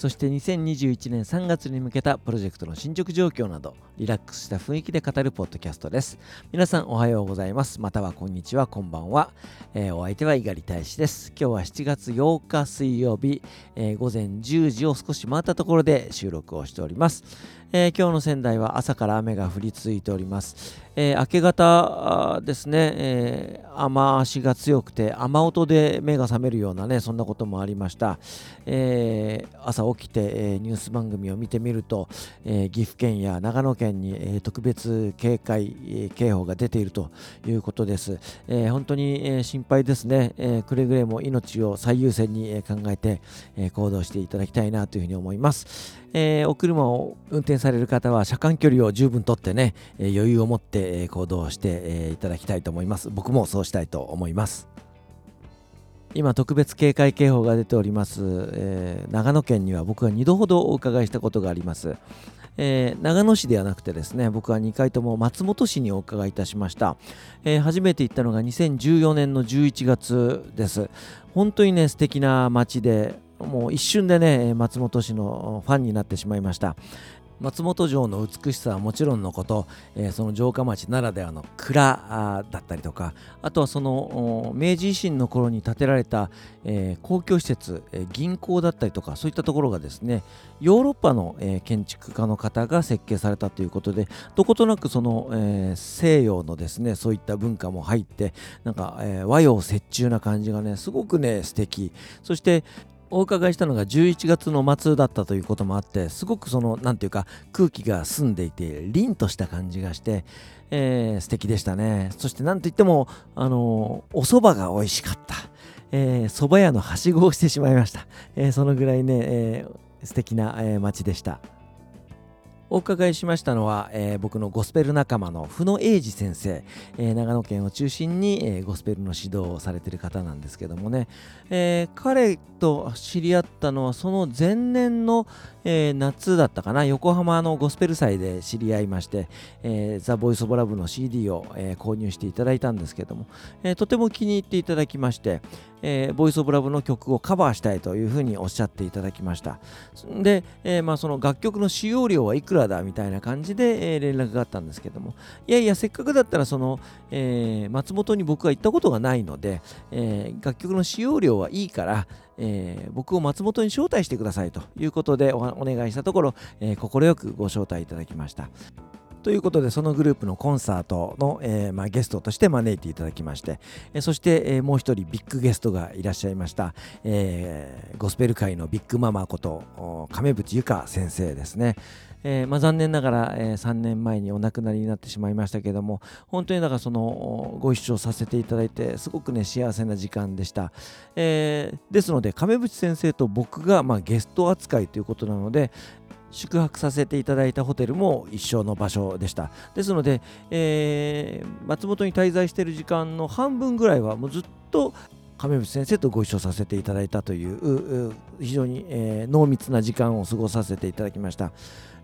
そして2021年3月に向けたプロジェクトの進捗状況などリラックスした雰囲気で語るポッドキャストです。皆さんおはようございます。またはこんにちは。こんばんは、えー、お相手は猪狩大使です。今日は7月8日水曜日、えー、午前10時を少し回ったところで収録をしております。えー、今日の仙台は朝から雨が降り続いております。えー、明け方ですね、えー、雨足が強くて雨音で目が覚めるようなねそんなこともありました、えー、朝起きて、えニュース番組を見てみると、え岐阜県や長野県に、え特別警戒警報が出ているということです、え本当に、え心配ですね、えくれぐれも命を最優先に、え考えて、え行動していただきたいなというふうに思います、えお車を運転される方は車間距離を十分とってね、え余裕を持って行動していただきたいと思います。僕もそうしたいと思います。今特別警戒警報が出ております、えー、長野県には僕は2度ほどお伺いしたことがあります、えー、長野市ではなくてですね僕は2回とも松本市にお伺いいたしました、えー、初めて行ったのが2014年の11月です。本当にね素敵な街でもう一瞬でね松本市のファンになってしまいました。松本城の美しさはもちろんのこと、えー、その城下町ならではの蔵だったりとかあとはその明治維新の頃に建てられた、えー、公共施設、えー、銀行だったりとかそういったところがですねヨーロッパの、え建築家の方が設計されたということでどことなくその、え西洋のですねそういった文化も入ってなんか、え和洋折衷な感じがねすごくね素敵。そしてお伺いしたのが11月の末だったということもあってすごくその何て言うか空気が澄んでいて凛とした感じがして、えー、素敵でしたね。そして何といってもあの、お蕎麦が美味しかった。えー、蕎麦屋のはしごをしてしまいました、えー、そのぐらいね、えー、素敵な、えー、街でした。お伺いしましたのは、えー、僕のゴスペル仲間の負野英二先生、えー、長野県を中心に、えー、ゴスペルの指導をされている方なんですけどもね、え彼と知り合ったのはその前年の、え夏だったかな。横浜のゴスペル祭で知り合いまして、えザ・ボイス・オブ・ラブの CD を、え購入していただいたんですけども、えとても気に入っていただきまして、えー、ボイスオブラブの曲をカバーしたいというふうにおっしゃっていただきました。で、えー、まあ、その楽曲の使用料はいくらだみたいな感じで、えー、連絡があったんですけども、いやいや、せっかくだったらその、え松本に僕は行ったことがないので、え楽曲の使用料はいいから、えー、僕を松本に招待してくださいということでお願いしたところ、えー、快くご招待いただきました。ということでそのグループのコンサートの、えー、まあ、ゲストとして招いていただきまして、えー、そして、えー、もう一人ビッグゲストがいらっしゃいました、えゴスペル界のビッグママこと亀渕由香先生ですね。えー、まあ、残念ながら、えー、3年前にお亡くなりになってしまいましたけども本当にだからそのご一緒させていただいてすごくね幸せな時間でした、えー、ですので亀渕先生と僕が、まあ、ゲスト扱いということなので、宿泊させていただいたホテルも一緒の場所でした。ですので、えー、松本に滞在している時間の半分ぐらいはもうずっと亀渕先生とご一緒させていただいたという非常に、えー、濃密な時間を過ごさせていただきました。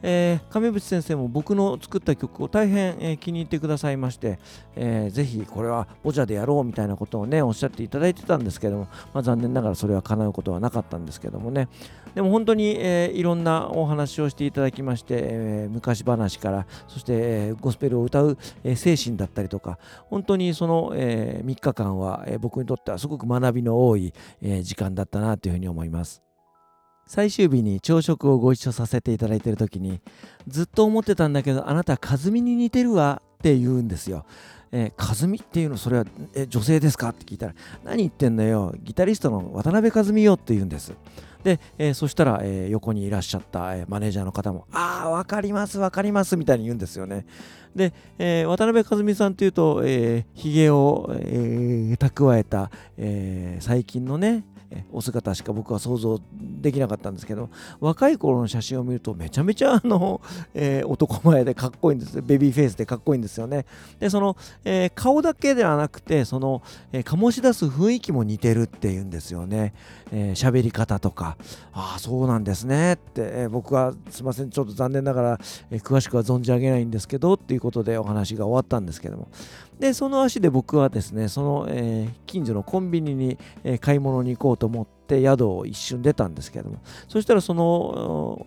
えー、亀渕先生も僕の作った曲を大変、えー、気に入ってくださいまして、えー、ぜひこれはボジャでやろうみたいなことをねおっしゃっていただいてたんですけども、まあ、残念ながらそれは叶うことはなかったんですけどもねでも本当に、えー、いろんなお話をしていただきまして、えー、昔話からそして、えー、ゴスペルを歌う、えー、精神だったりとか本当にその、えー、3日間は、えー、僕にとってはすごく学びの多い、えー、時間だったなというふうに思います。最終日に朝食をご一緒させていただいている時にずっと思ってたんだけどあなた和美に似てるわって言うんですよ。えー、和美っていうのそれはえ女性ですか？って聞いたら何言ってんだよギタリストの渡辺和美よって言うんです。で、えー、そしたら、えー、横にいらっしゃった、えー、マネージャーの方も、ああ、分かります、分かりますみたいに言うんですよね。で、えー、渡辺和美さんというと、えー、ひげを、えー、蓄えた、えー、最近のね、お姿しか僕は想像できなかったんですけど若い頃の写真を見るとめちゃめちゃあの、えー、男前でかっこいいんですベビーフェイスでかっこいいんですよね。でその、えー、顔だけではなくてその、えー、醸し出す雰囲気も似てるっていうんですよね。喋、えー、り方とかああそうなんですねって、えー、僕はすいませんちょっと残念ながら、えー、詳しくは存じ上げないんですけどっていうことでお話が終わったんですけども。でその足で僕はですねその、えー、近所のコンビニに、え、買い物に行こうと思って宿を一瞬出たんですけども。そしたらその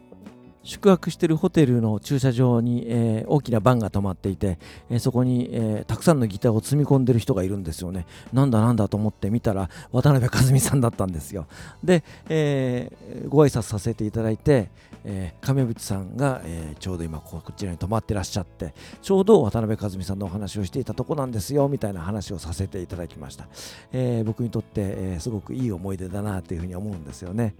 宿泊しているホテルの駐車場に、えー、大きなバンが止まっていて、えー、そこに、えー、たくさんのギターを積み込んでる人がいるんですよね。なんだなんだと思って見たら渡辺和美さんだったんですよ。で、えご挨拶させていただいて、え亀渕さんが、えちょうど今こちらに泊まってらっしゃってちょうど渡辺和美さんのお話をしていたとこなんですよみたいな話をさせていただきました。え僕にとって、えすごくいい思い出だなというふうに思うんですよね。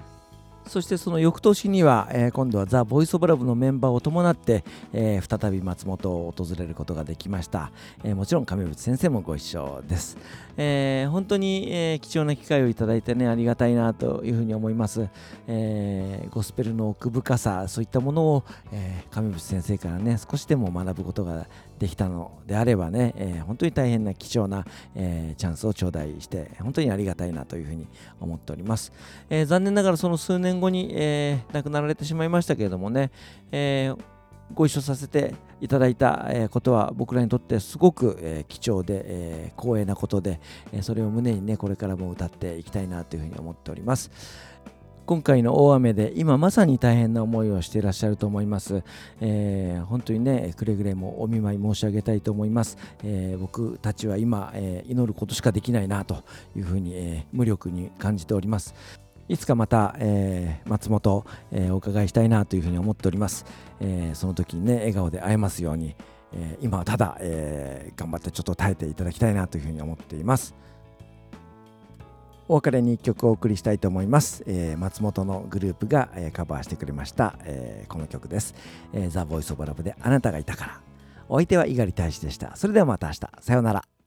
そしてその翌年には、えー、今度はザ・ボイス・オブ・ラブのメンバーを伴って、えー、再び松本を訪れることができました、えー、もちろん亀渕先生もご一緒です、えー、本当に、えー、貴重な機会をいただいてねありがたいなというふうに思います、えー、ゴスペルの奥深さそういったものを、えー、亀渕先生からね少しでも学ぶことができたのであればね、えー、本当に大変な貴重な、えー、チャンスを頂戴して本当にありがたいなというふうに思っております、えー、残念ながらその数年後に、え亡くなられてしまいましたけれどもね、えご一緒させていただいた、ことは僕らにとってすごく、貴重で、光栄なことで、それを胸にねこれからも歌っていきたいなというふうに思っております。今回の大雨で今まさに大変な思いをしていらっしゃると思います、えー、本当にねくれぐれもお見舞い申し上げたいと思います、えー、僕たちは今、えー、祈ることしかできないなというふうに、え無力に感じております。いつかまた、えー、松本、えー、お伺いしたいなというふうに思っております、えー、その時にね笑顔で会えますように、え今はただ、え頑張ってちょっと耐えていただきたいなというふうに思っています。お別れに1曲お送りしたいと思います、えー、松本のグループが、えー、カバーしてくれました、えー、この曲です、えー、ザ・ボイス・オブ・ラブであなたがいたからお相手は猪狩大使でした。それではまた明日。さようなら。